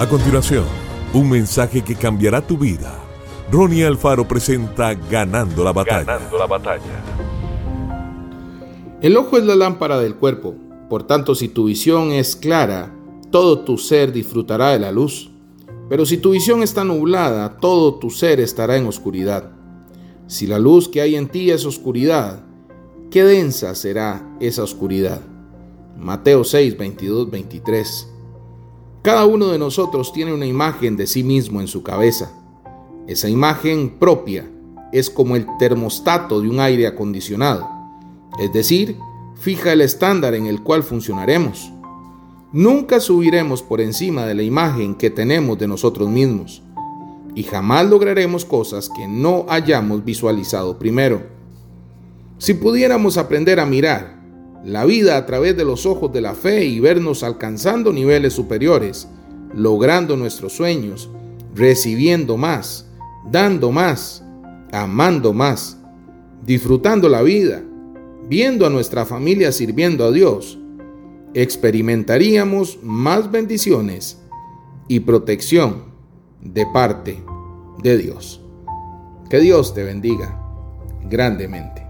A continuación, un mensaje que cambiará tu vida. Ronnie Alfaro presenta Ganando la batalla. Ganando la batalla. El ojo es la lámpara del cuerpo, por tanto si tu visión es clara, todo tu ser disfrutará de la luz. Pero si tu visión está nublada, todo tu ser estará en oscuridad. Si la luz que hay en ti es oscuridad, qué densa será esa oscuridad. Mateo 6, 22, 23. Cada uno de nosotros tiene una imagen de sí mismo en su cabeza. Esa imagen propia es como el termostato de un aire acondicionado, es decir, fija el estándar en el cual funcionaremos. Nunca subiremos por encima de la imagen que tenemos de nosotros mismos y jamás lograremos cosas que no hayamos visualizado primero. Si pudiéramos aprender a mirar la vida a través de los ojos de la fe y vernos alcanzando niveles superiores, logrando nuestros sueños, recibiendo más, dando más, amando más, disfrutando la vida, viendo a nuestra familia sirviendo a Dios, experimentaríamos más bendiciones y protección de parte de Dios. Que Dios te bendiga grandemente.